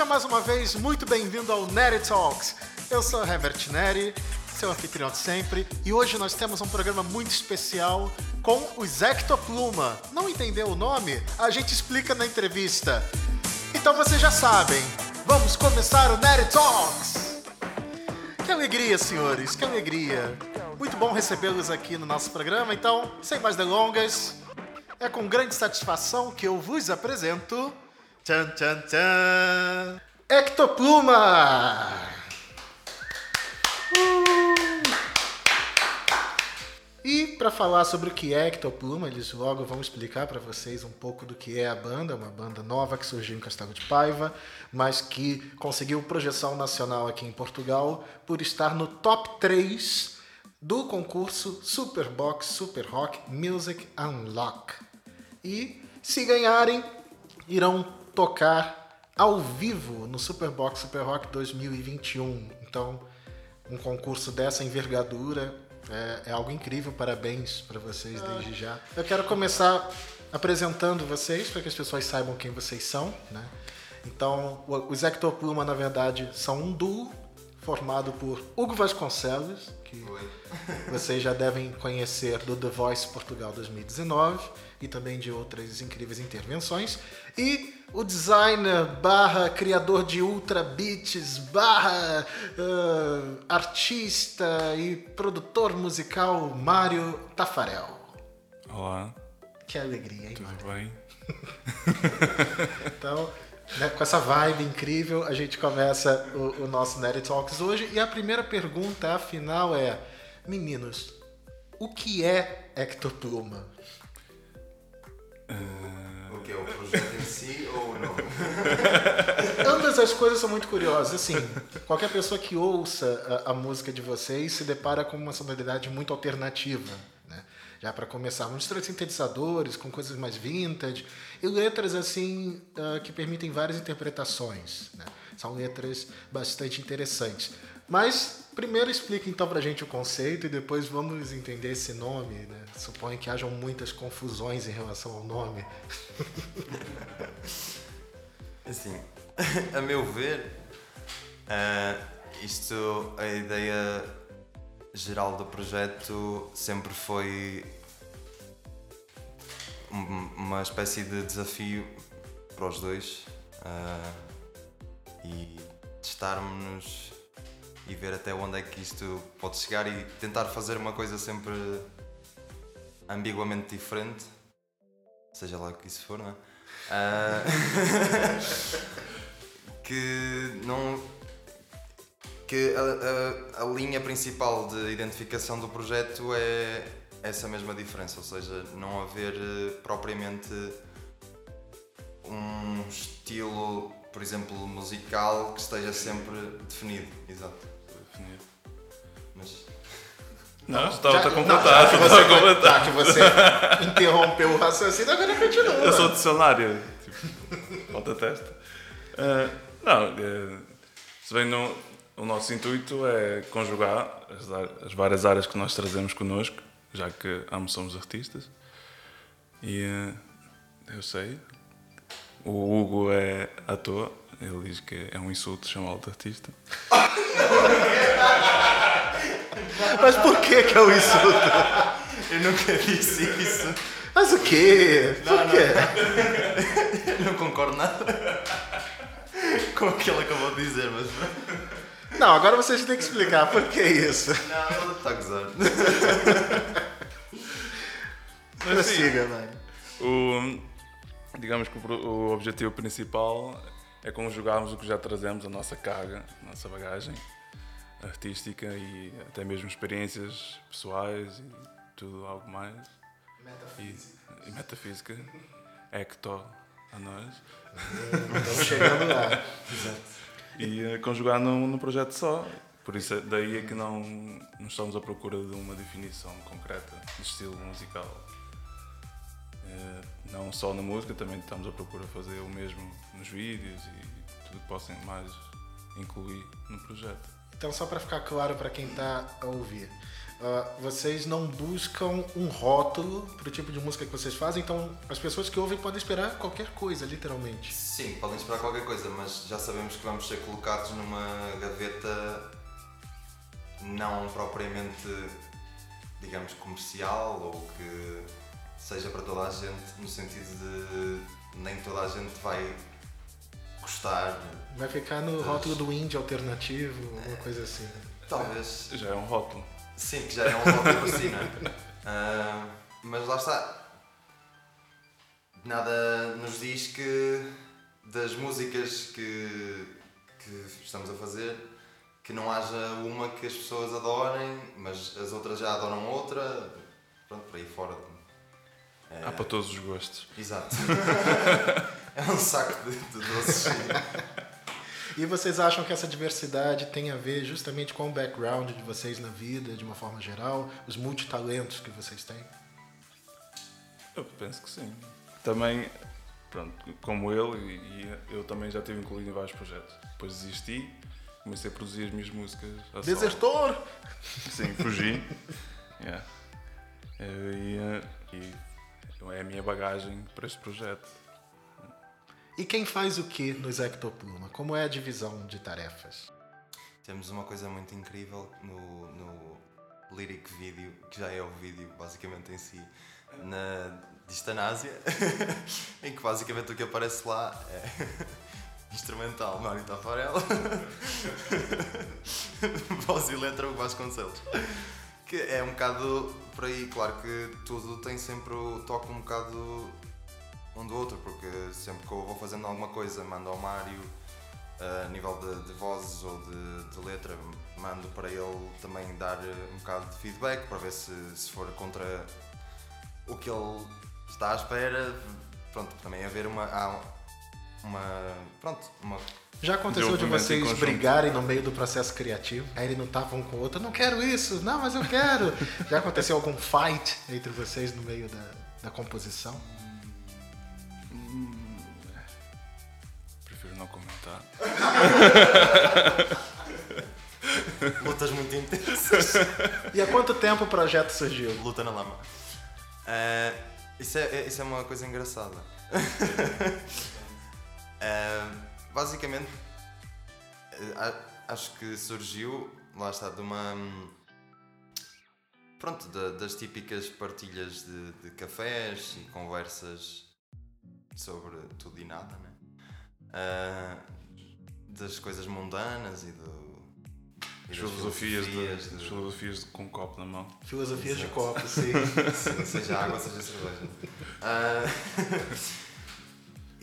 Seja mais uma vez muito bem-vindo ao Neri Talks. Eu sou Herbert Neri, seu anfitrião de sempre, e hoje nós temos um programa muito especial com o Zectopluma. Não entendeu o nome? A gente explica na entrevista. Então vocês já sabem, vamos começar o Neri Talks! Que alegria, senhores, que alegria. Muito bom recebê-los aqui no nosso programa, então, sem mais delongas, é com grande satisfação que eu vos apresento. Tchan, tchan, tchan! Ectopluma! Uh! E para falar sobre o que é Ectopluma, eles logo vão explicar para vocês um pouco do que é a banda, uma banda nova que surgiu em Castelo de Paiva, mas que conseguiu projeção nacional aqui em Portugal por estar no top 3 do concurso Superbox Super Rock Music Unlock. E se ganharem, irão tocar ao vivo no Superbox Super Rock 2021. Então, um concurso dessa envergadura é, é algo incrível. Parabéns para vocês desde já. Eu quero começar apresentando vocês para que as pessoas saibam quem vocês são, né? Então, os Ectopluma, na verdade, são um duo formado por Hugo Vasconcelos, que vocês já devem conhecer do The Voice Portugal 2019 e também de outras incríveis intervenções, e o designer barra criador de ultra beats barra uh, artista e produtor musical Mário Tafarel. Olá. Que alegria, hein? Tudo bem? então, né, com essa vibe incrível, a gente começa o, o nosso Nerd Talks hoje. E a primeira pergunta, afinal, é: Meninos, o que é Ectopluma? Uh... O que é o projeto em si ou não? Ambas as coisas são muito curiosas. Assim, qualquer pessoa que ouça a, a música de vocês se depara com uma sonoridade muito alternativa. Já para começar, mistura de sintetizadores com coisas mais vintage e letras assim uh, que permitem várias interpretações. Né? São letras bastante interessantes. Mas primeiro explica então pra gente o conceito e depois vamos entender esse nome, né? Suponho que hajam muitas confusões em relação ao nome. Assim, a meu ver, uh, isto, a ideia geral do projeto sempre foi uma espécie de desafio para os dois uh, e testarmos-nos e ver até onde é que isto pode chegar e tentar fazer uma coisa sempre ambiguamente diferente, seja lá o que isso for, não é? Uh, que não. Que a, a, a, linha principal de identificação do projeto é essa mesma diferença, ou seja, não haver eh, propriamente um estilo, por exemplo, musical que esteja sempre definido. Exato definido. Mas. Não, estava a completar. Já, já, que você, já que você interrompeu o raciocínio, agora continua. Eu sou dicionário. Tipo, volta testa. Uh, não, uh, se bem não, o nosso intuito é conjugar as, as, várias áreas que nós trazemos connosco, já que ambos somos artistas. E uh, eu sei, o Hugo é ator, ele diz que é um insulto chamá-lo de artista. Mas por que que é um insulto? Eu nunca disse isso. Mas o quê? Por não, quê? Não. Eu não concordo nada com o que ele acabou de dizer, mas... Não, agora vocês têm que explicar por que isso. Não, a gozar. Mas siga, mano. O, digamos que o, o objetivo principal é conjugarmos o que já trazemos, a nossa carga, a nossa bagagem artística e até mesmo experiências pessoais e tudo algo mais. Metafísica. E, e metafísica. Ecto a nós. Estamos chegando lá. Exato. E conjugar num, num projeto só. Por isso, daí é que não, não estamos à procura de uma definição concreta de estilo musical. Uh, não só na música, também estamos à procura de fazer o mesmo nos vídeos e tudo que possam mais incluir no projeto. Então, só para ficar claro para quem está a ouvir. Uh, vocês não buscam um rótulo para o tipo de música que vocês fazem, então as pessoas que ouvem podem esperar qualquer coisa, literalmente. Sim, podem esperar qualquer coisa, mas já sabemos que vamos ser colocados numa gaveta não propriamente, digamos, comercial ou que seja para toda a gente, no sentido de nem toda a gente vai gostar. Vai ficar no das... rótulo do indie alternativo, alguma é, coisa assim. Talvez. Já é um rótulo. Sim, que já é um rótulo por si, não é? Uh, mas lá está. Nada nos diz que das músicas que, que estamos a fazer que não haja uma que as pessoas adorem, mas as outras já adoram outra. Pronto, por aí fora. É... Há para todos os gostos. Exato. é um saco de, de doces. E vocês acham que essa diversidade tem a ver justamente com o background de vocês na vida, de uma forma geral, os multitalentos que vocês têm? Eu penso que sim. Também, pronto, como ele, e eu também já estive incluído em vários projetos. Depois desisti, comecei a produzir as minhas músicas. Desertor! Sim, fugi. yeah. E, e é a minha bagagem para este projeto. E quem faz o que nos Ectopluma? Como é a divisão de tarefas? Temos uma coisa muito incrível no, no lyric video, que já é o vídeo basicamente em si, na Distanásia, em que basicamente o que aparece lá é instrumental Mário Tafarel, voz e letra o Vasconcelos. Que é um bocado por aí, claro que tudo tem sempre o toque um bocado um do outro, porque sempre que eu vou fazendo alguma coisa, mando ao Mário a nível de, de vozes ou de, de, letra, mando para ele também dar um bocado de feedback para ver se, se for contra o que ele está à espera. Pronto, também haver uma. uma pronto, uma já aconteceu de vocês brigarem no meio do processo criativo? Aí ele não tava um com o outro, não quero isso, não, mas eu quero. Já aconteceu algum fight entre vocês no meio da, da composição? Não comentar. Lutas muito intensas. E há quanto tempo o projeto surgiu? Luta na lama. Uh, isso, é, isso é uma coisa engraçada. uh, basicamente, uh, acho que surgiu, lá está, de uma. Pronto, de, das típicas partilhas de, de cafés e conversas sobre tudo e nada, né? Uh, das coisas mundanas e do. E filosofias, filosofias, de, de... filosofias com um copo na mão. Filosofias Exato. de copo, sim. sim. Seja água, seja cerveja. Uh,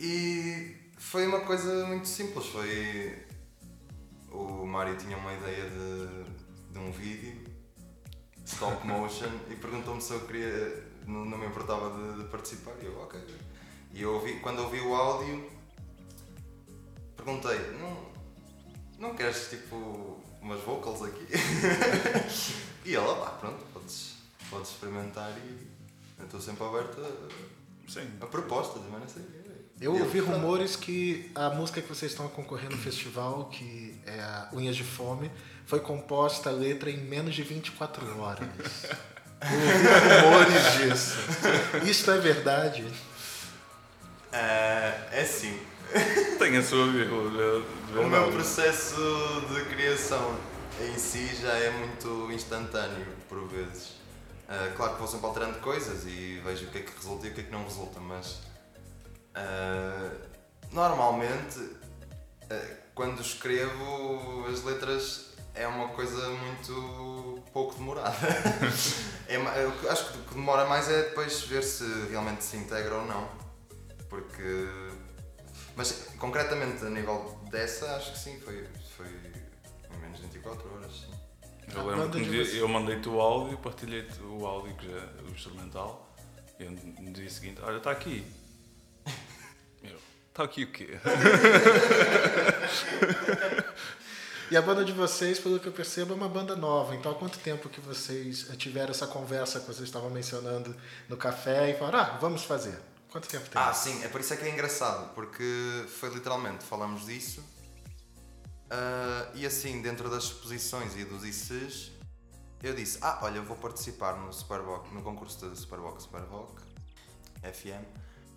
e foi uma coisa muito simples. Foi. O Mário tinha uma ideia de, de um vídeo, stop motion, e perguntou-me se eu queria. Não, não me importava de, de participar. E eu, ok. E eu ouvi, quando ouvi o áudio, perguntei: não, não queres tipo umas vocals aqui? e ela, pá, pronto, podes, podes experimentar e eu estou sempre aberto a, Sim. a propostas, mas não sei. Eu ouvi rumores que a música que vocês estão concorrendo no festival, que é a Unhas de Fome, foi composta a letra em menos de 24 horas. Eu ouvi rumores disso. Isso é verdade? É, é sim. Tem a sua vírgula. O meu processo de criação em si já é muito instantâneo, por vezes. Uh, claro que vou sempre alterando coisas e vejo o que é que resulta e o que é que não resulta, mas uh, normalmente uh, quando escrevo as letras é uma coisa muito pouco demorada. é, acho que o que demora mais é depois ver se realmente se integra ou não. Porque. Mas concretamente a nível dessa, acho que sim, foi, foi em menos de 24 horas. Sim. Eu lembro que um dia eu mandei-te o áudio, partilhei-te o áudio, que já, o instrumental, e no dia seguinte, olha, está aqui. Está aqui o quê? E a banda de vocês, pelo que eu percebo, é uma banda nova. Então, há quanto tempo que vocês tiveram essa conversa que vocês estavam mencionando no café e falaram, ah, vamos fazer? Quanto tempo tem? Ah, sim, é por isso é que é engraçado, porque foi literalmente, falamos disso Ah, e assim, dentro das exposições e dos ICs, eu disse: Ah, olha, vou participar no, Superboc, no concurso da Superboc Superboc FM.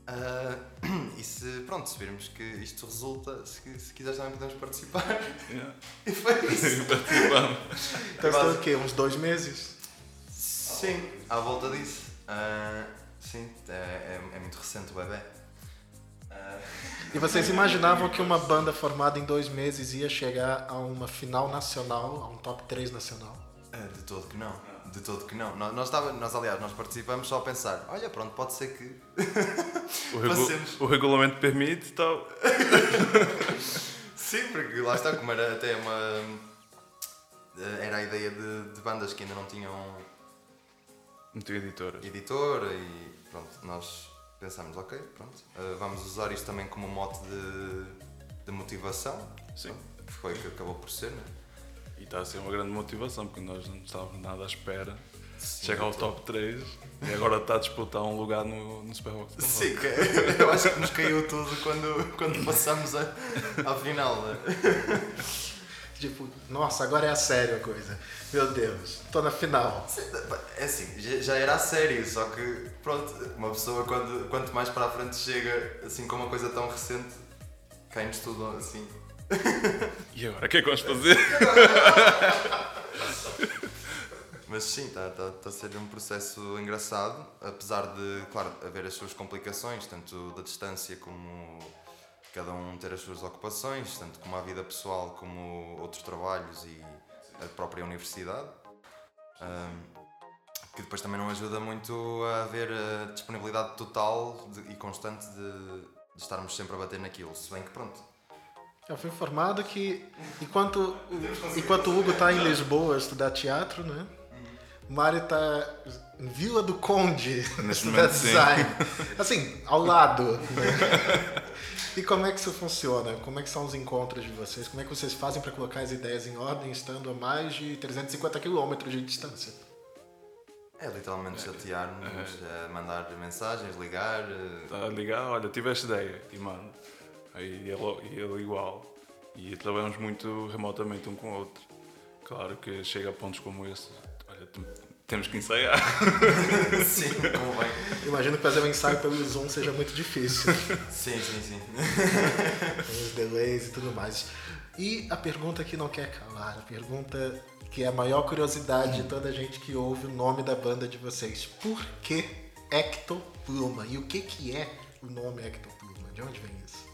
Ah, e se, pronto, se virmos que isto resulta, se, se quiseres também podemos participar. Yeah. E foi isso. Participamos. Então tem o quê? Uns dois meses? Sim, à volta disso. Ah, sim, é, é, é muito recente o bebê. Ah, E vocês imaginavam que uma banda formada em dois meses ia chegar a uma final nacional, a um top 3 nacional? ah, de todo que não. De todo que não. Nós, nós, tava- nós, aliás, nós participamos só a pensar: olha, pronto, pode ser que. O, regu- o regulamento permite, então. Sim, porque lá está, como era até uma. Era a ideia de, de bandas que ainda não tinham Muito editora. editor e pronto, nós pensámos, ok, pronto, ah, vamos usar isto também como mote de, de motivação. Sim. Que foi o que acabou por ser, né? E está a ser uma grande motivação, porque nós não estávamos nada à espera. Sim, Chega ao top 3 e agora está a disputar um lugar no, no Superbox. Sim, que eu acho que nos caiu tudo quando, quando passamos a, à final. Né? Tipo, nossa, agora é a sério a coisa. Meu Deus, tô na final. É assim, já era a sério, só que pronto, uma pessoa quando, quanto mais para a frente chega assim com uma coisa tão recente, cai-nos tudo assim. E agora, o que é que vamos fazer? Mas sim, está tá, tá a ser um processo engraçado, apesar de, claro, haver as suas complicações, tanto da distância como cada um ter as suas ocupações, tanto como a vida pessoal como outros trabalhos e a própria universidade. Ahm, que depois também não ajuda muito a haver a disponibilidade total de- e constante de, de estarmos sempre a bater naquilo, se bem que pronto. Eu fui informado que enquanto, o- enquanto o Hugo tá em Lisboa a estudar teatro, né? O Mário tá em Vila do Conde estudar design. Assim, ao lado. né? E como é que isso funciona? Como é que são os encontros de vocês? Como é que vocês fazem para colocar as ideias em ordem estando a mais de 350 quilômetros de distância? É literalmente chatear-nos, eh, mandar mensagens, ligar. eh, a ligar, olha, tive esta ideia e mano. Aí ele, e ele igual. E trabalhamos muito remotamente um com o outro. Claro que chega a pontos como esse. Olha, temos que ensaiar. Sim, como bem. Imagino que fazer um ensaio pelo Zoom seja muito difícil. Sim, sim, sim. Tem os delays e tudo mais. E a pergunta que não quer calar, a pergunta que é a maior curiosidade de toda a gente que ouve o nome da banda de vocês. Por que Ectopluma? E o que, que é o nome Ectopluma? De onde vem isso?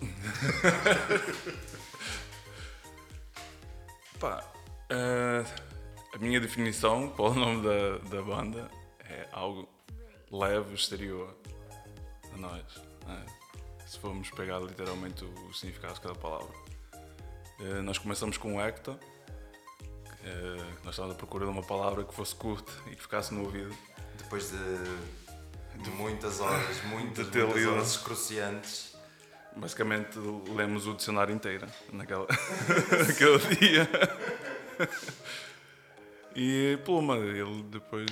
Pá, eh, a minha definição para o nome da, da banda é algo leve exterior a nós. né? Se formos pegar literalmente o significado de cada palavra. Eh, nós começamos com o Hector. eh, nós estávamos à procura de uma palavra que fosse curta e que ficasse no ouvido. Depois de, de muitas horas, muitas, De muitas horas excruciantes. Basicamente lemos o dicionário inteiro naquela, naquele dia. E pluma, ele depois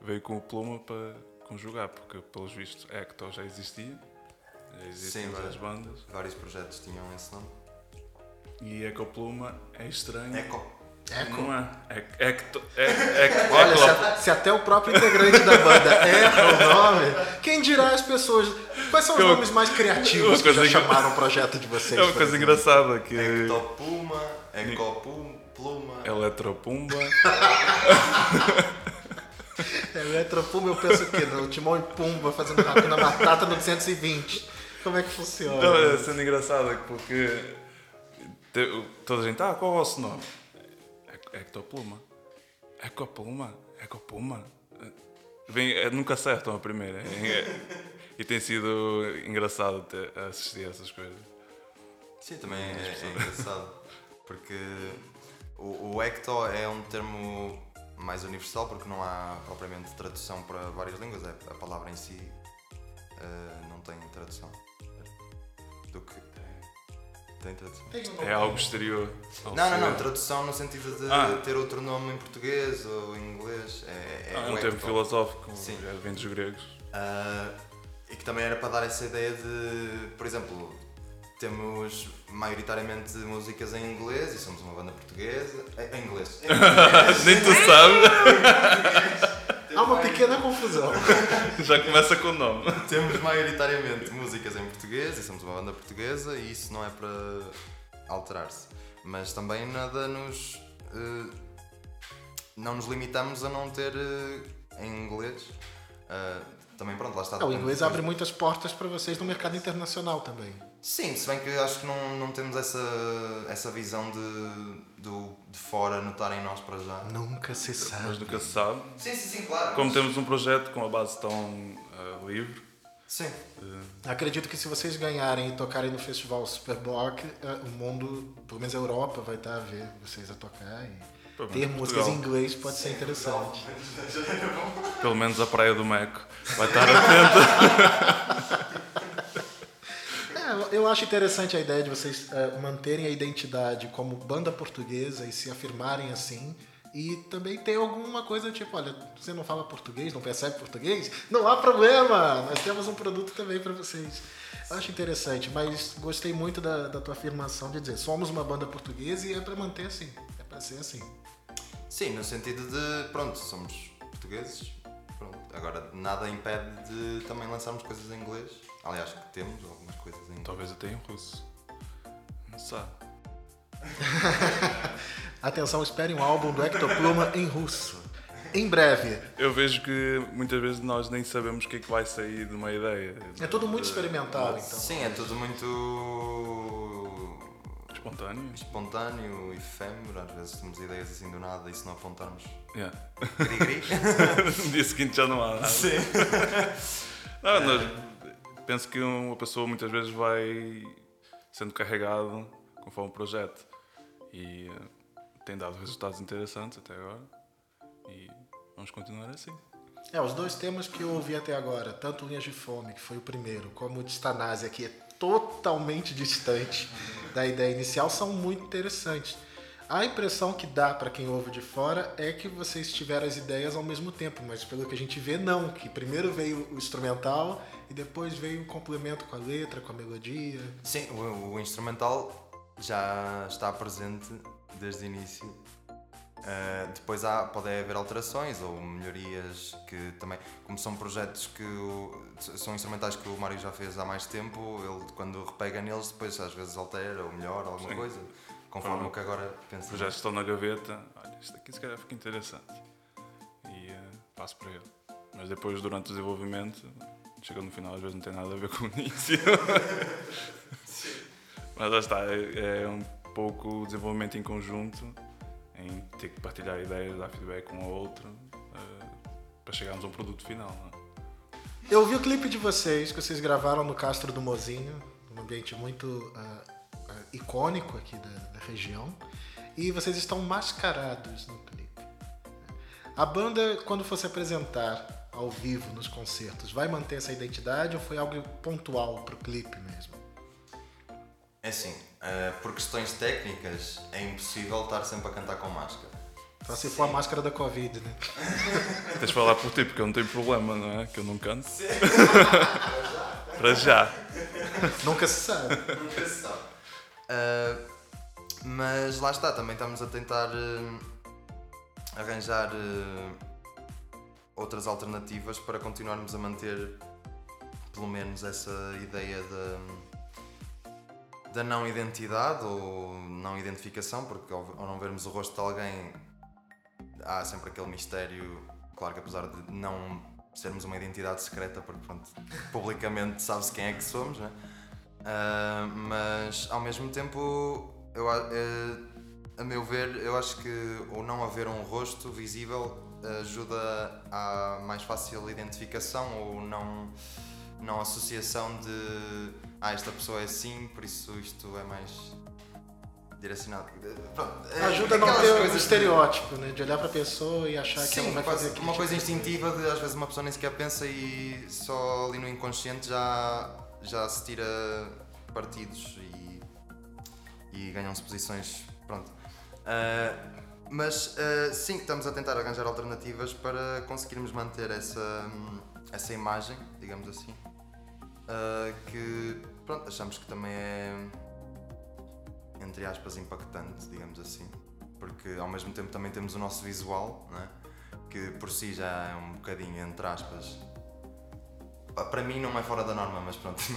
veio com o pluma para conjugar, porque pelos vistos Hector já existia, já existiam várias já. bandas. Vários projetos tinham esse nome. E Ecopluma é estranho. Eco. Eco. Não é? É, Olha, se, Eco- a- se até o próprio integrante da banda erra o nome, quem dirá as pessoas? Quais são os É nomes mais criativos que já engra- chamaram o projeto de vocês? é uma coisa exemplo? engraçada que Ectopuma, Ecopum, Pluma. Eletropumba É, Eletropumba, eu penso que no Timão e Pumba fazendo rato na batata no 220. Como é que funciona? Não, é sendo engraçada porque te- toda a gente, ah, qual é o vosso nome? Ec- Ectopluma. Ecopluma? Ecopuma? Vem, é, nunca acertam a primeira. É- é- e tem sido engraçado ter, assistir a essas coisas. Sim, também é, é engraçado. Porque o, o Ecto é um termo mais universal porque não há propriamente tradução para várias línguas. É, a palavra em si eh, não tem tradução. Do que. Tem tradução. Tem É algo exterior. Não, não, não. Tradução no sentido de Ah. ter outro nome em português ou em inglês. É, Ah, é um termo filosófico, Sim. já vem dos gregos. Ah, e que também era para dar essa ideia de, por exemplo, temos maioritariamente músicas em inglês e somos uma banda portuguesa. Em, em inglês. Nem tu sabes. Há uma pequena confusão. Já começa com o nome. Temos maioritariamente músicas em português e somos uma banda portuguesa e isso não é para alterar-se. Mas também nada nos. eh, não nos limitamos a não ter eh, em inglês. Ah, também, pronto, lá está. O inglês abre muitas portas para vocês no mercado internacional também. Sim, se bem que acho que não, não temos essa, essa visão de, do, de fora notarem nós para já. Nunca se Mas sabe. nunca se sabe. Sim, sim, sim, claro. Como temos um projeto com a base tão eh, livre, Sim. Acredito que se vocês ganharem e tocarem no festival Superbock, eh, o mundo, pelo menos a Europa, vai estar a ver vocês a tocar e Pelo ter músicas em inglês pode ser interessante. pelo menos a Praia do Meco, vai estar atento. É, eu acho interessante a ideia de vocês eh, manterem a identidade como banda portuguesa e se afirmarem assim. E também ter alguma coisa tipo, olha, você não fala português, não percebe português? Não há problema! Nós temos um produto também para vocês. Eu acho interessante, mas gostei muito da, da tua afirmação de dizer, somos uma banda portuguesa e é para manter assim, é para ser assim. Sim, no sentido de, pronto, somos portugueses. Pronto. Agora, nada impede de também lançarmos coisas em inglês. Aliás, que temos algumas. Talvez até em russo. Não se sabe. Atenção, esperem um álbum do Ectopluma em russo. Em breve. Eu vejo que muitas vezes nós nem sabemos o que é que vai sair de uma ideia. É tudo muito experimental, então. Sim, é tudo muito Espontâneo. espontâneo, efêmero. Às vezes temos ideias assim do nada e se não apontarmos Yeah. gri-gri. no dia seguinte já não há nada. Sim. Não, nós, penso que uma pessoa muitas vezes vai sendo carregado conforme o projeto. E eh, tem dado resultados interessantes até agora. E vamos continuar assim. É, os dois temas que eu ouvi até agora, tanto Linhas de Fome, que foi o primeiro, como o de que é totalmente distante da ideia inicial, são muito interessantes. A impressão que dá para quem ouve de fora é que vocês tiveram as ideias ao mesmo tempo, mas pelo que a gente vê, não. Que primeiro veio o instrumental e depois veio o complemento com a letra, com a melodia. Sim, o, o instrumental já está presente desde o início. Uh, depois há, pode haver alterações ou melhorias que também, como são projetos que o- são instrumentais que o Mário já fez há mais tempo, ele quando repega neles depois às vezes altera ou melhora alguma Sim. coisa, conforme Uhum. o que agora. Os projetos estão na gaveta. Olha, isto aqui se calhar fica interessante. E eh, passo para ele. Mas depois, durante o desenvolvimento, chega no final, às vezes não tem nada a ver com o início. Mas lá está, é, é um pouco o desenvolvimento em conjunto, em ter que partilhar ideias, dar feedback um ao outro, eh, para chegarmos a um produto final. é? Eu vi o clipe de vocês que vocês gravaram no Castro do Mozinho, um ambiente muito ah, icônico aqui da, da região, e vocês estão mascarados no clipe. A banda, quando for se apresentar ao vivo nos concertos, vai manter essa identidade ou foi algo pontual pro clipe mesmo? É assim, uh, por questões técnicas é impossível estar sempre a cantar com máscara. Só se for a máscara da Covid, né? Tens de falar por ti, porque eu não tenho problema, não é? Que eu não canto. para já. Nunca se sabe. Nunca se sabe. Uh, mas lá está, também estamos a tentar uh, arranjar uh, outras alternativas para continuarmos a manter pelo menos essa ideia da, da não identidade ou não identificação, porque ao, ao não vermos o rosto de alguém há sempre aquele mistério, claro que apesar de não sermos uma identidade secreta, porque pronto, publicamente sabe-se quem é que somos, né? Ah, mas ao mesmo tempo, eu, a- eh, a meu ver, eu acho que o não haver um rosto visível ajuda à mais fácil identificação ou não, não associação de ah, esta pessoa é assim, por isso isto é mais direcionado. Pronto, é Ajuda a não ter o coisas de- estereótipo, né? De olhar pra pessoa e achar que ela Sim, vai fazer aquilo. uma coisa instintiva de às vezes uma pessoa nem sequer pensa e só ali no inconsciente já, já se tira partidos e, e ganham-se posições. Pronto. Ah, mas ah, sim, estamos a tentar arranjar alternativas para conseguirmos manter essa, essa imagem, digamos assim, ah, que pronto, achamos que também é, entre aspas, impactante, digamos assim. Porque ao mesmo tempo também temos o nosso visual, né? que por si já é um bocadinho, entre aspas. Para mim não é fora da norma, mas pronto.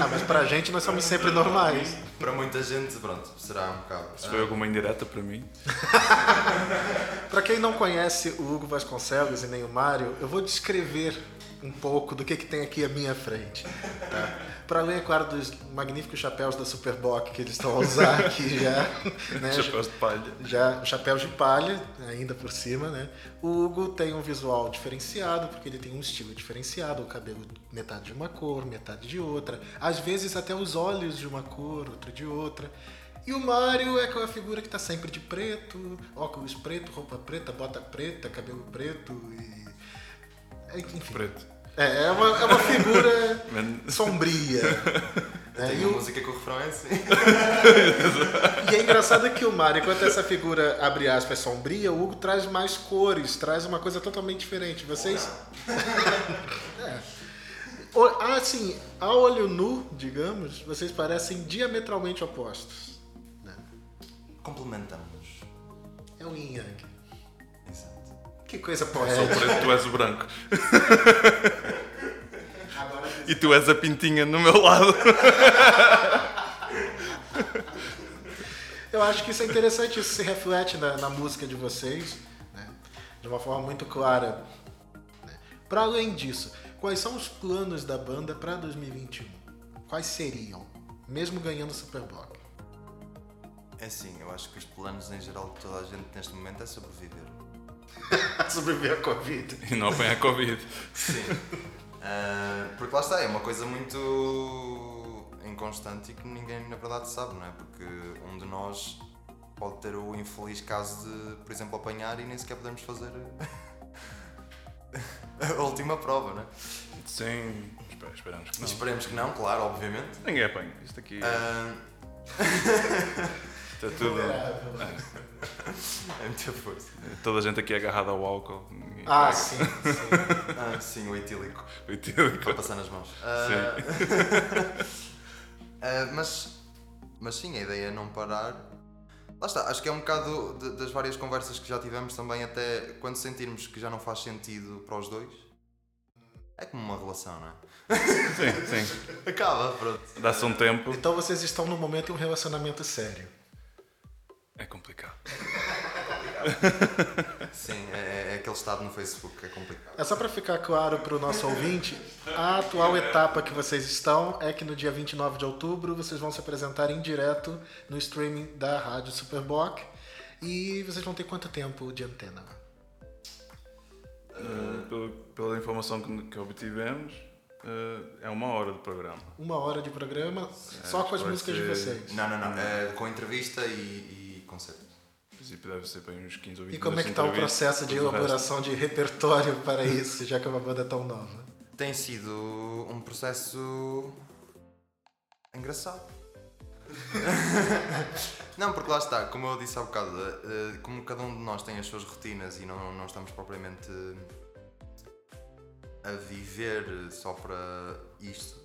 Ah, mas pra gente nós somos sempre normais. Para muita gente, pronto, será um bocado. Se foi alguma indireta para mim, Pra quem não conhece o Hugo Vasconcelos e nem o Mário, eu vou descrever um pouco do que, que tem aqui à minha frente. Tá? Para além, é claro, dos magníficos chapéus da Superboc que eles estão a usar aqui já. Né? chapéus de palha. já chapéus de palha, ainda por cima, né? O Hugo tem um visual diferenciado, porque ele tem um estilo diferenciado, o cabelo metade de uma cor, metade de outra, às vezes até os olhos de uma cor, outro de outra. E o Mário é aquela figura que tá sempre de preto, óculos preto, roupa preta, bota preta, cabelo preto e. é, Enfim. Preto. É, é uma, é uma figura sombria. né? Tem E uma o- música que o refrão é assim. E é engraçado que o Mario, enquanto essa figura, abre aspas, sombria, o Hugo traz mais cores, traz uma coisa totalmente diferente. Vocês. É. Ah, assim, a olho nu, digamos, vocês parecem diametralmente opostos. né? Complementamos. É o Yin Yang. Que coisa Sou o poética. preto, tu és o branco. E tu és a pintinha no meu lado. Eu acho que isso é interessante, isso se reflete na, na música de vocês, né? de uma forma muito clara. Né? Para além disso, quais são os planos da banda para 2021? Quais seriam? Mesmo ganhando o Superblock. É assim, eu acho que os planos em geral de toda a gente neste momento é sobreviver. Sobreviver à Covid. E não apanhar Covid. Sim. Ah, porque lá está, é uma coisa muito inconstante e que ninguém na verdade sabe, não é? Porque um de nós pode ter o infeliz caso de, por exemplo, apanhar e nem sequer podemos fazer a última prova, não é? Sim, espera- esperamos que não. Esperemos que não, claro, obviamente. Ninguém apanha. Isto aqui isto é tudo. é muita força. Toda a gente aqui é agarrada ao álcool. Ah, sim, sim. Ah, sim, o etílico. O etílico. Para passar nas mãos. Ah, ah, mas, mas sim, a ideia é não parar. Lá está, acho que é um bocado de- das várias conversas que já tivemos também, até quando sentirmos que já não faz sentido para os dois. É como uma relação, não é? Sim, sim. Acaba, pronto. Dá-se um tempo. Então vocês estão no momento de um relacionamento sério. É complicado. Sim, é, é aquele estado no Facebook que é complicado. É só para ficar claro para o nosso ouvinte, a atual etapa que vocês estão é que no dia 29 de outubro vocês vão se apresentar em direto no streaming da Rádio Superboc e vocês vão ter quanto tempo de antena? Uh, pela, pela informação que, que obtivemos, uh, é uma hora de programa. Uma hora de programa só com as músicas de ser- vocês. Não, não, não. É com entrevista e, e princípio deve ser para uns 15 ou 20 E como é que está o processo de elaboração de repertório para isso, já que é uma banda tão nova? Tem sido um processo engraçado. não, porque lá está, como eu disse há bocado, eh, como cada um de nós tem as suas rotinas e não, não estamos propriamente a viver só para isto,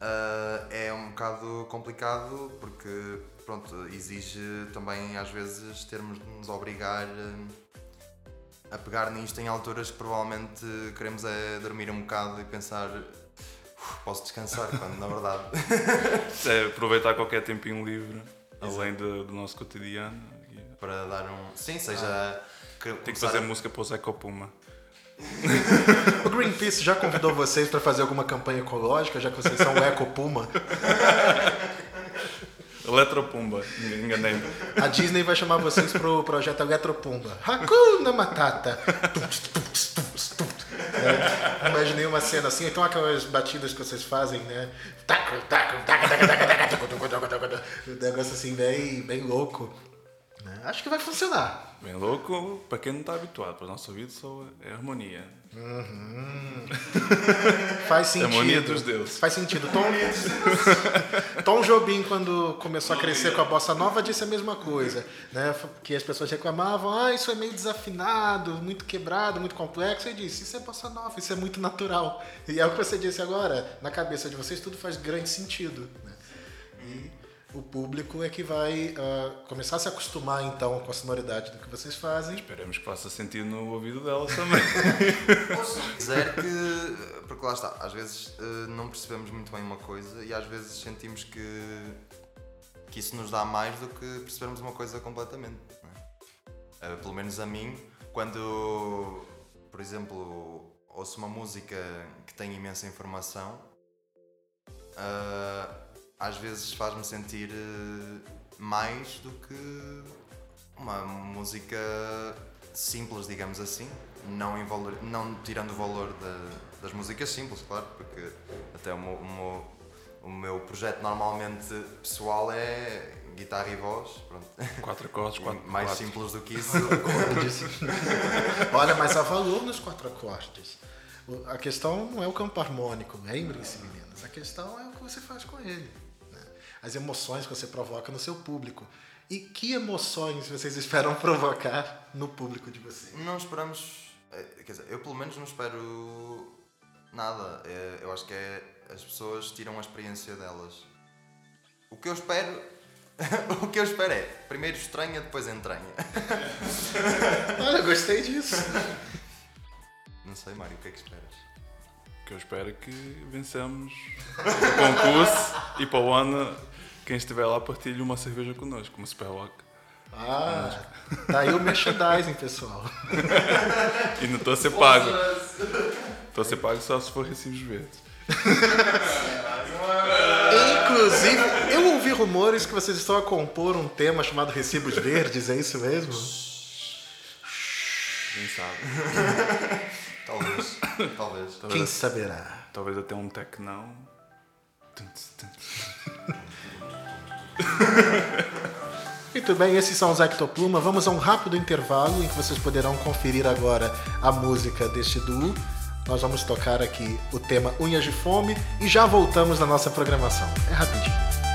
eh, é um bocado complicado porque pronto, exige também às vezes termos de nos obrigar eh, a pegar nisto em alturas que provavelmente queremos é dormir um bocado e pensar "Uf, posso descansar quando na verdade É aproveitar qualquer tempinho livre, além do, do nosso cotidiano. Para dar um sim seja que Tem que fazer a- música para o Zé Copuma. O Greenpeace já convidou vocês para fazer alguma campanha ecológica, já que vocês são o Eco Puma? Eletropumba, enganei-me. A Disney vai chamar vocês pro projeto Eletropumba. Hakuna Matata. É, imaginei uma cena assim, então aquelas batidas que vocês fazem, né? Um negócio assim bem, bem louco. né? Acho que vai funcionar. Bem louco, para quem não está habituado, para o nosso ouvido só é harmonia. Faz sentido. Dos deuses. Faz sentido. Tom, Tom Jobim, quando começou a crescer com a bossa nova, disse a mesma coisa. Né? Que as pessoas reclamavam, ah, isso é meio desafinado, muito quebrado, muito complexo. Ele disse, isso é bossa nova, isso é muito natural. E é o que você disse agora, na cabeça de vocês tudo faz grande sentido. né? E o público é que vai uh, começar a se acostumar então com a sonoridade do que vocês fazem. Esperemos que faça sentido no ouvido delas também. Se quiser que. Porque lá está, às vezes uh, não percebemos muito bem uma coisa e às vezes sentimos que, que isso nos dá mais do que percebermos uma coisa completamente. Uh, pelo menos a mim, quando, por exemplo, ouço uma música que tem imensa informação. Uh, às vezes faz-me sentir uh, mais do que uma música simples, digamos assim, não, em valor, não tirando o valor das músicas simples, claro, porque até o meu, o meu, o meu projeto normalmente pessoal é guitarra e voz, pronto. Quatro acordes, quatro Mais quatro. simples do que isso. Olha, mas há valor nos quatro acordes. A questão não é o campo harmônico, lembrem-se, meninas. A questão é o que você faz com ele as emoções que você provoca no seu público. E que emoções vocês esperam provocar no público de vocês? Não esperamos. Eh, quer dizer, eu pelo menos não espero nada. É, eu acho que é, as pessoas tiram a experiência delas. O que eu espero. o que eu espero é primeiro estranha, depois entranha. Olha, gostei disso. Não sei, Mário, o que é que esperas? O que eu espero é que vençamos o concurso e para o ano quem estiver lá partilhe uma cerveja connosco, uma Superlock. Ah, tá aí o merchandising, pessoal. e não estou a ser pago. Estou a ser pago só se for recibos verdes. Inclusive, eu ouvi rumores que vocês estão a compor um tema chamado Recibos Verdes, é isso mesmo? Quem sabe? talvez. Talvez. Quem saberá? Talvez até um tecnão. Muito bem, esses são os Ectopluma. Vamos a um rápido intervalo em que vocês poderão conferir agora a música deste duo. Nós vamos tocar aqui o tema Unhas de Fome e já voltamos na nossa programação. É rapidinho.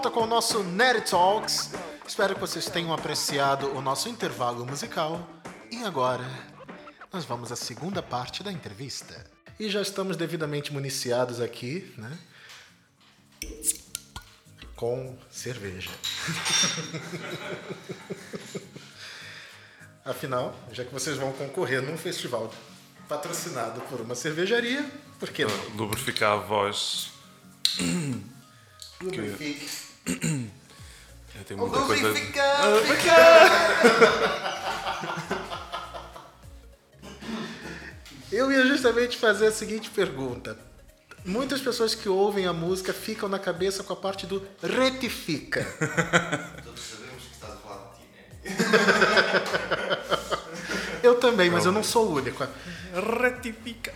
Volta com o nosso Nerd Talks. Espero que vocês tenham apreciado o nosso intervalo musical. E agora, nós vamos à segunda parte da entrevista. E já estamos devidamente municiados aqui, né? Com cerveja. Afinal, já que vocês vão concorrer num festival patrocinado por uma cervejaria, por que não? Lubrificar a voz. Lubrifique. Eu tenho muita coisa. Eu ia justamente fazer a seguinte pergunta. Muitas pessoas que ouvem a música ficam na cabeça com a parte do retifica. Todos sabemos que estás a falar de ti, né? Eu também, mas eu não sou o único. Retifica.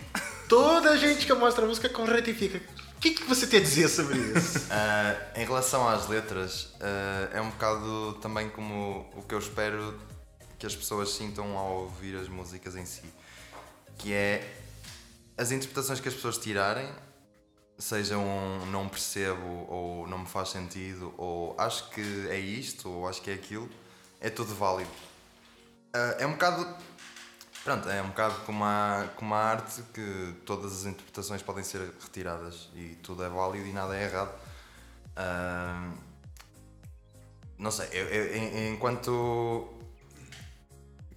Toda gente que mostra a música com retifica. O que, que você tem a dizer sobre isso? Ah, em relação às letras, ah, é um bocado também como o que eu espero que as pessoas sintam ao ouvir as músicas em si. Que é as interpretações que as pessoas tirarem, sejam um não percebo ou não me faz sentido, ou acho que é isto, ou acho que é aquilo, é tudo válido. Ah, é um bocado. Pronto, é um bocado como a, como a arte que todas as interpretações podem ser retiradas e tudo é válido e nada é errado. Ah, não sei, eu, eu, enquanto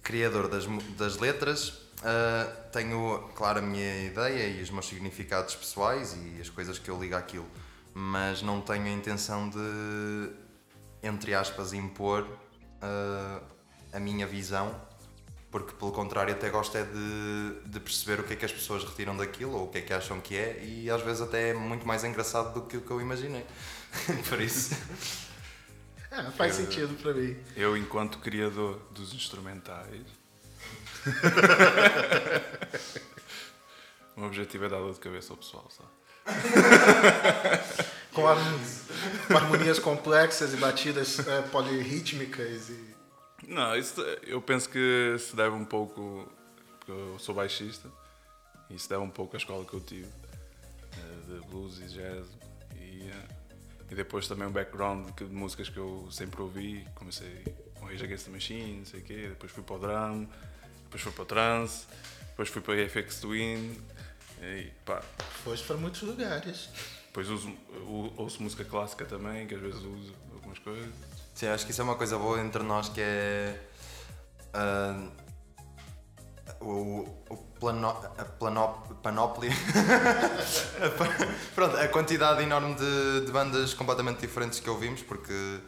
criador das, das letras, ah, tenho, claro, a minha ideia e os meus significados pessoais e as coisas que eu ligo àquilo, mas não tenho a intenção de, entre aspas, impor ah, a minha visão, porque pelo contrário até gosto é de, de perceber o que é que as pessoas retiram daquilo ou o que é que acham que é e às vezes até é muito mais engraçado do que o que eu imaginei. Por isso. Ah, faz sentido pra mim. Eu, enquanto criador dos instrumentais. o meu objetivo é dar dor de cabeça ao pessoal, sabe? Com, harmonias, com harmonias complexas e batidas é, polirrítmicas e. Não, isso, eu penso que se deve um pouco. Porque eu sou baixista e isso deve um pouco à escola que eu tive eh, de blues e jazz e, eh, e depois também um background de músicas que eu sempre ouvi. Comecei com Rage Against the Machine, não sei o quê, depois fui para o drum, depois fui para o trance, depois fui para a FX Twin e pá. Foste para muitos lugares. Depois uso, ouço música clássica também, que às vezes uso algumas coisas. Sim, acho que isso é uma coisa boa entre nós que é ah, o, o plano, a planop, panóplia. Pronto, a quantidade enorme de, de bandas completamente diferentes que ouvimos, porque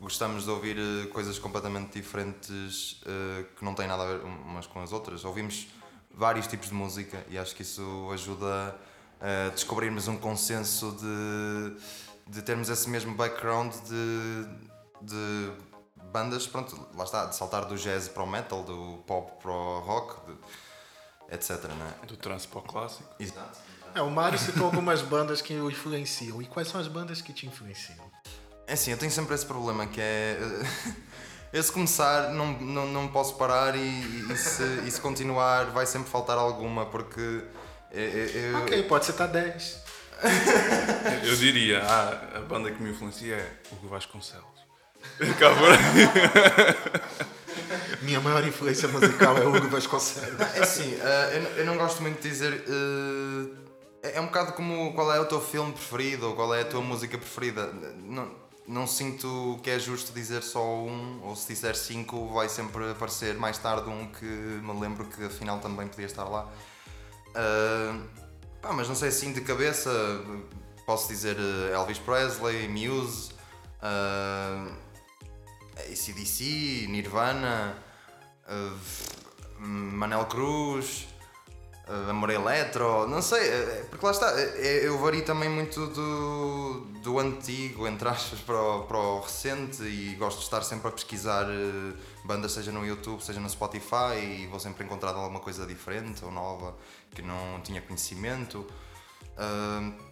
gostamos de ouvir eh, coisas completamente diferentes eh, que não têm nada a ver umas com as outras. Ouvimos vários tipos de música e acho que isso ajuda a descobrirmos um consenso de, de termos esse mesmo background de, de bandas, pronto, lá está, de saltar do jazz para o metal, do pop para o rock, de- etc. Né? Do trance para o clássico. Exato. É, o Mário citou algumas bandas que o influenciam. E quais são as bandas que te influenciam? É assim, eu tenho sempre esse problema que é. Eu se começar não, não, não posso parar e, e, se, e se continuar vai sempre faltar alguma porque eu, eu- Ok, pode citar 10. Eu diria, ah, a banda que me influencia é Hugo Vasconcelos. Acabou. Minha maior influência musical é Hugo Vasconcelos. É assim, eh, eu, não- gosto muito de dizer. eh, é- é um bocado como qual é o teu filme preferido ou qual é a tua música preferida. Não, não sinto que é justo dizer só um, ou se disser cinco, vai sempre aparecer mais tarde um que me lembro que afinal também podia estar lá. Eh, pá, mas não sei assim de cabeça, posso dizer Elvis Presley, Muse. ACDC, Nirvana, uh, Manel Cruz, uh, Amor Eletro, não sei, eh, porque lá está, eu vario também muito do, do antigo, entre aspas, para o, para o recente e gosto de estar sempre a pesquisar bandas, seja no YouTube, seja no Spotify, e vou sempre encontrar alguma coisa diferente ou nova que não tinha conhecimento. Uh,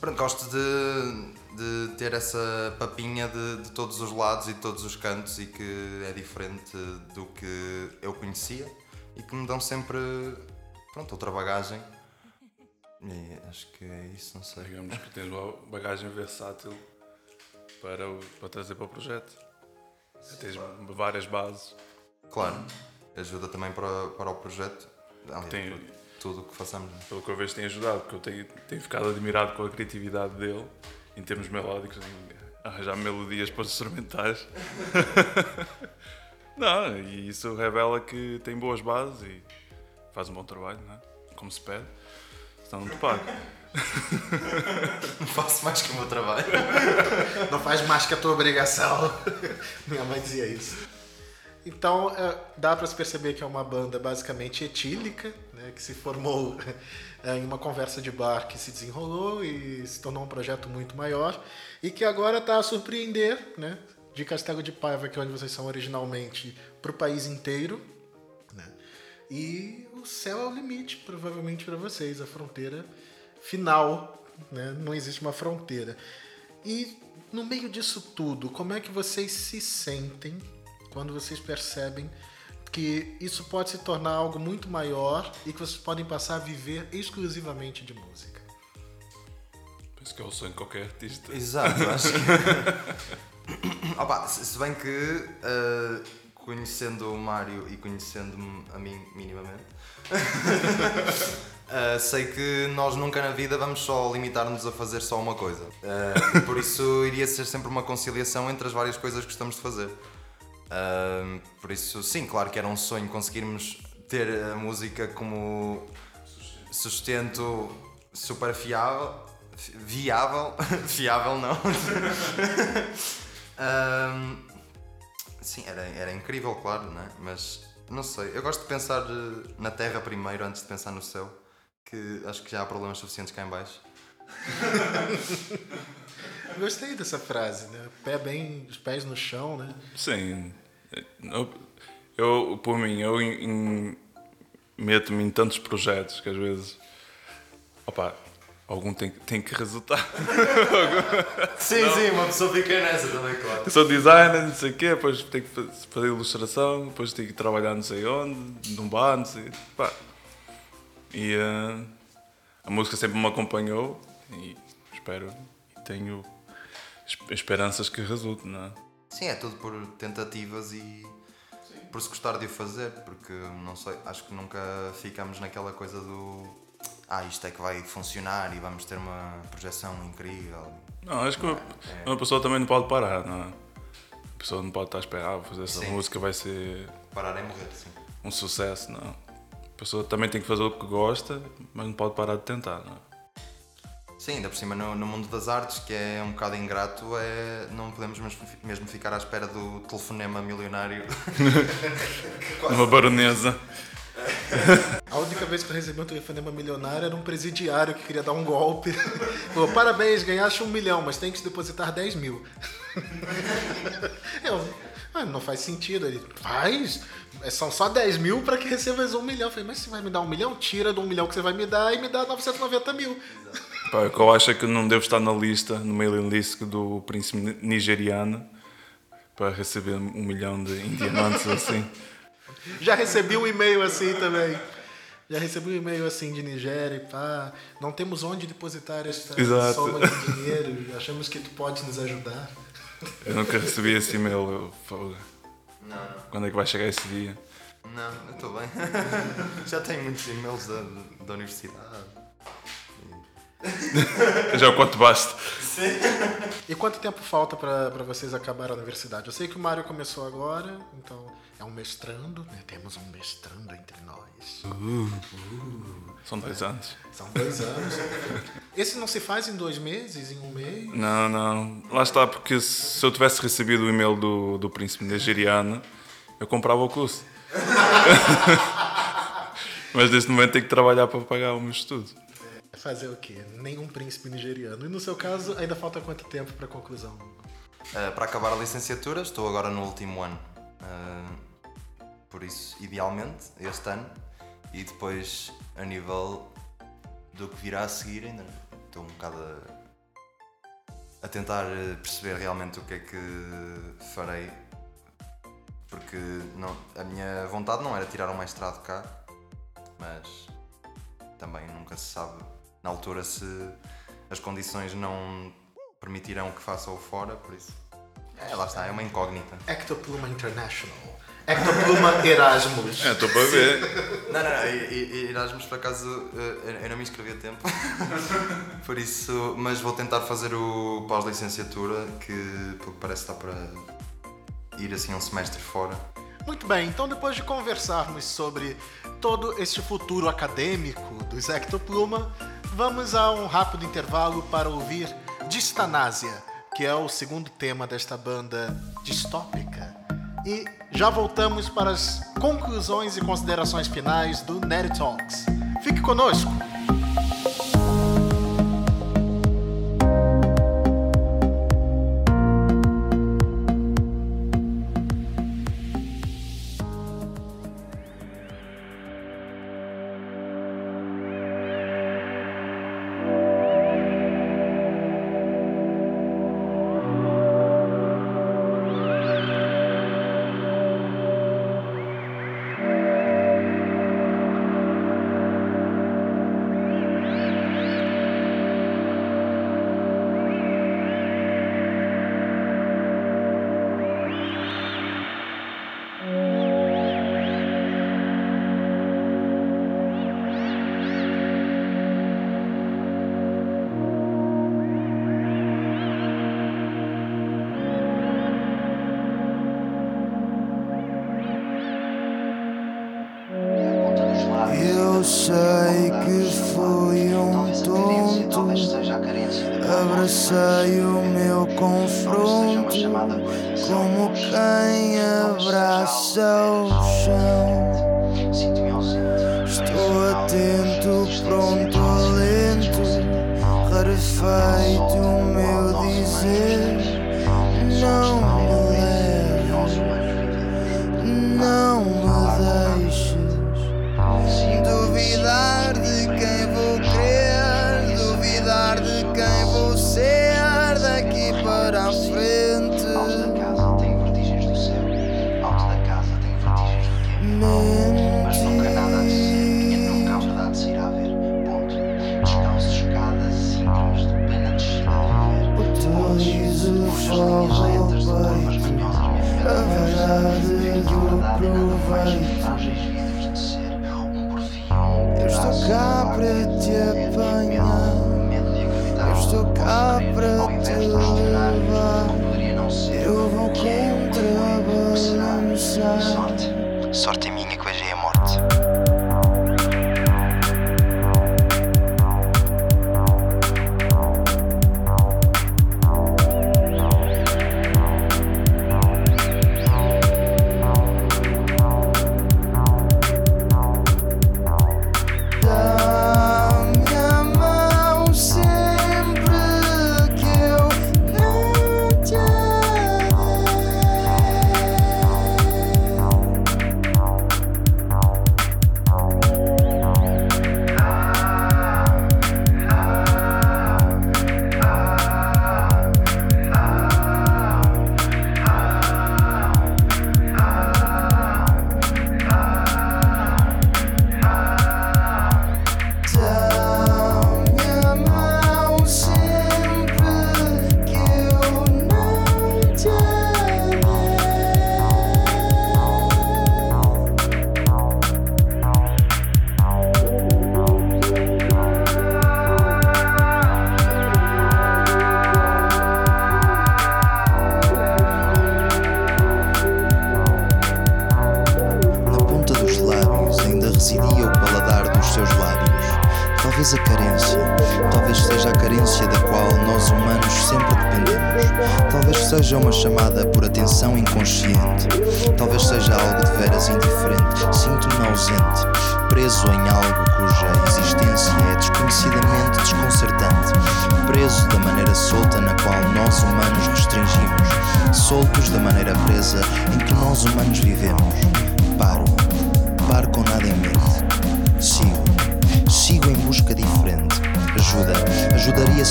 Pronto, gosto de, de ter essa papinha de, de todos os lados e de todos os cantos e que é diferente do que eu conhecia e que me dão sempre pronto, outra bagagem. E acho que é isso, não sei. Digamos que tens uma bagagem versátil para, o- para trazer para o projeto. Tens várias bases. Claro, ajuda também para, para o projeto. Tem- tudo o que façamos. Pelo que eu vejo, tem ajudado, porque eu tenho, tenho ficado admirado com a criatividade dele, em termos melódicos, em arranjar melodias para os instrumentais. não, e isso revela que tem boas bases e faz um bom trabalho, não é? Como se pede. Senão não te pago. Não faço mais que o meu trabalho. Não faz mais que a tua obrigação. Minha mãe dizia isso. Então, é, dá para se perceber que é uma banda basicamente etílica, né, que se formou é, em uma conversa de bar que se desenrolou e se tornou um projeto muito maior e que agora está a surpreender, né, de Castelo de Paiva, que é onde vocês são originalmente, para o país inteiro. né? E o céu é o limite, provavelmente, para vocês, a fronteira final, né? não existe uma fronteira. E no meio disso tudo, como é que vocês se sentem quando vocês percebem que isso pode se tornar algo muito maior e que vocês podem passar a viver exclusivamente de música? Penso que é o sonho de qualquer artista. Exato, acho que. Opa, se bem que eh, conhecendo o Mário e conhecendo-me a mim minimamente, eh, sei que nós nunca na vida vamos só limitar-nos a fazer só uma coisa. E por isso iria ser sempre uma conciliação entre as várias coisas que gostamos de fazer. Por isso, sim, claro que era um sonho conseguirmos ter a música como sustento super fiável. fi- Viável, fiável não. Ahm, sim, era, era incrível, claro, né? mas não sei. Eu gosto de pensar eh, na Terra primeiro antes de pensar no céu, que acho que já há problemas suficientes cá em baixo. Gostei dessa frase, né? Pé bem, os pés no chão, né? Sim. Eu, eu, por mim, eu em- em- meto-me em tantos projetos que às vezes. Opa, algum tem, que- tem que resultar. Sim, sim, uma pessoa fica nessa também, claro. Eu sou designer, não sei o quê, depois tenho que fa- fazer ilustração, depois tenho que trabalhar não sei onde, num bar, não sei. Pá. E eh, a música sempre me acompanhou e espero tenho es- esperanças que resulte, não é? Sim, é tudo por tentativas e por se gostar de o fazer, porque não sei, acho que nunca ficamos naquela coisa do ah, isto é que vai funcionar e vamos ter uma projeção incrível. Não, acho que uma, uma pessoa também não pode parar, não é? A pessoa não pode estar a esperar, ah, vou fazer essa Sim. música, vai ser Parar é morrer, sim. um sucesso, não. A pessoa também tem que fazer o que gosta, mas não pode parar de tentar, não é? Sim, ainda por cima no, no mundo das artes, que é um bocado ingrato, é, não podemos mesmo, mesmo ficar à espera do telefonema milionário. Uma baronesa. A única vez que eu recebi um telefonema milionário era um presidiário que queria dar um golpe. Falou, parabéns, ganhaste um milhão, mas tem que depositar 10 mil. Eu, ah, não faz sentido. Ele, faz? São só 10 mil para que recebas um milhão. Eu falei, mas você vai me dar um milhão? Tira do um milhão que você vai me dar e me dá 990 mil. Pá, o que eu acho é que não devo estar na lista, no mailing list do príncipe ni- nigeriano, para receber um milhão de indiamantes assim. Já recebi um e-mail assim também. Já recebi um e-mail assim de Nigéria e pá, não temos onde depositar esta Exato. soma de dinheiro, achamos que tu pode nos ajudar. Eu nunca recebi esse e-mail. eu, não. Quando é que vai chegar esse dia? Não, eu estou bem. Já tenho muitos e-mails da, da universidade. Já é o quanto basta. E quanto tempo falta para vocês acabar a universidade? Eu sei que o Mário começou agora, então é um mestrando, né? Temos um mestrando entre nós. São dois anos. São dois anos. Esse não se faz em dois meses, em um mês? Não, não. Lá está, porque se eu tivesse recebido o e-mail do, do príncipe nigeriano, eu comprava o curso. Mas neste momento tenho que trabalhar para pagar o meu estudo. Fazer o quê? Nenhum príncipe nigeriano. E no seu caso, ainda falta quanto tempo para conclusão? É, uh, para acabar a licenciatura, estou agora no último ano. Uh, por isso, idealmente, este ano. E depois, a nível do que virá a seguir, ainda estou um bocado a, a tentar eh, perceber realmente o que é que farei. Porque não, a minha vontade não era tirar um mestrado cá, mas também nunca se sabe na altura se as condições não permitirão que faça o fora, por isso. É, lá está, é uma incógnita. Ectopluma International. Ectopluma Erasmus. É, estou para ver. Não, não, não, Erasmus por acaso eh, eu não me inscrevi a tempo. Por isso, mas vou tentar fazer o pós-licenciatura, que parece que parece está para ir assim um semestre fora. Muito bem, então depois de conversarmos sobre todo este futuro acadêmico dos Ectopluma, vamos a um rápido intervalo para ouvir Distanásia, que é o segundo tema desta banda distópica. E já voltamos para as conclusões e considerações finais do Nerd Talks. Fique conosco! sei que fui um tonto. Abracei o meu confronto como quem abraça o chão. Estou atento, pronto, lento, rarefeito o meu dizer.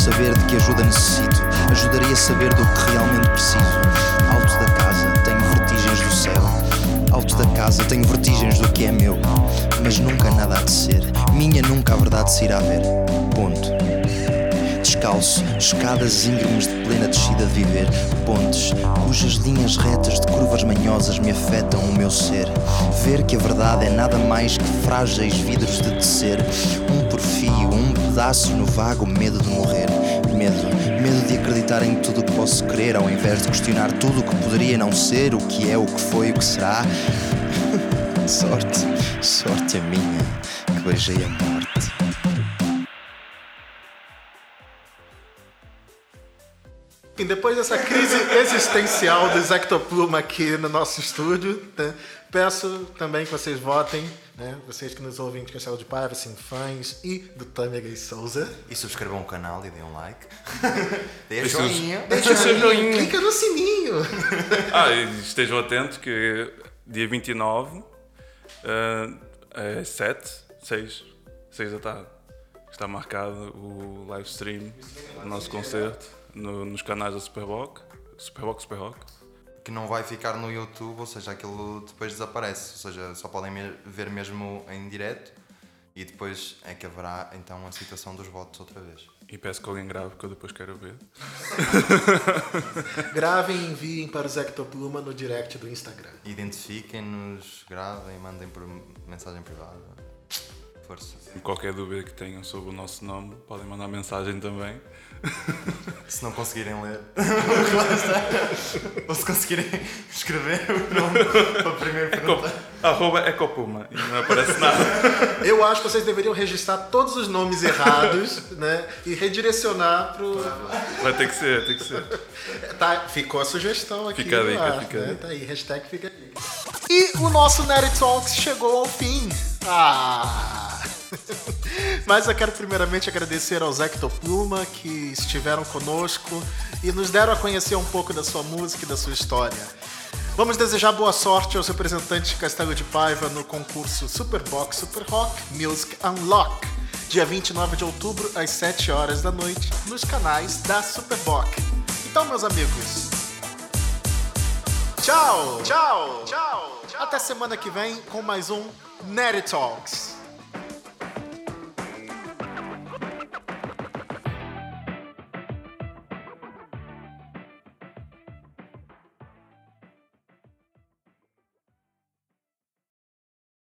Saber de que ajuda necessito. Ajudaria a saber do que realmente preciso. Alto da casa, tenho vertigens do céu. Alto da casa, tenho vertigens do que é meu. Mas nunca nada há de ser. Minha nunca a verdade se irá ver. Ponto. Descalço, escadas íngremes de plena descida de viver, pontes cujas linhas retas de curvas manhosas me afetam o meu ser. Ver que a verdade é nada mais que frágeis vidros de tecer, um porfio, um pedaço no vago medo de morrer. Medo, medo de acreditar em tudo o que posso querer, ao invés de questionar tudo o que poderia não ser, o que é, o que foi, o que será. sorte, sorte a minha, que beijei a morte. Enfim, depois dessa crise existencial do Zectopluma aqui no nosso estúdio, né, peço também que vocês votem, né, vocês que nos ouvem de Castelo de Paiva, assim, fãs e do Tâmega e Souza. E subscrevam o canal e deem um like. Deixa a os- joinha. Deixa o seu joinha. Clica no sininho. Ah, e estejam atentos que dia 29, uh, é 7, 6, 6 da tarde, está marcado o live stream do nosso concerto no- nos canais da Superboc, Superboc, Superrock. Que não vai ficar no YouTube, ou seja, aquilo depois desaparece. Ou seja, só podem ver mesmo em direto. E depois é que haverá então a situação dos votos outra vez. E peço que alguém grave, que eu depois quero ver. Gravem e enviem para o Zectopluma no direct do Instagram. Identifiquem-nos, gravem, mandem por mensagem privada. Força. E qualquer dúvida que tenham sobre o nosso nome, podem mandar mensagem também. Se não conseguirem ler, ou se conseguirem escrever o nome para a primeira pergunta. Arroba Ecopuma, e não aparece nada. Eu acho que vocês deveriam registrar todos os nomes errados, né? E redirecionar pro. Vai ter que ser, tem que ser. Tá, ficou a sugestão aqui. Fica a no dica, ar, fica né? dica. Tá aí, hashtag fica a dica. E o nosso Nerd Talks chegou ao fim. Ah! Mas eu quero primeiramente agradecer ao Zectopluma que estiveram conosco e nos deram a conhecer um pouco da sua música e da sua história. Vamos desejar boa sorte aos representantes de Castelo de Paiva no concurso Superbox Super Rock Music Unlock, dia 29 de outubro, às 7 horas da noite, nos canais da Superboc. Então, meus amigos, tchau! Tchau! Tchau! Até semana que vem com mais um Nerd Talks.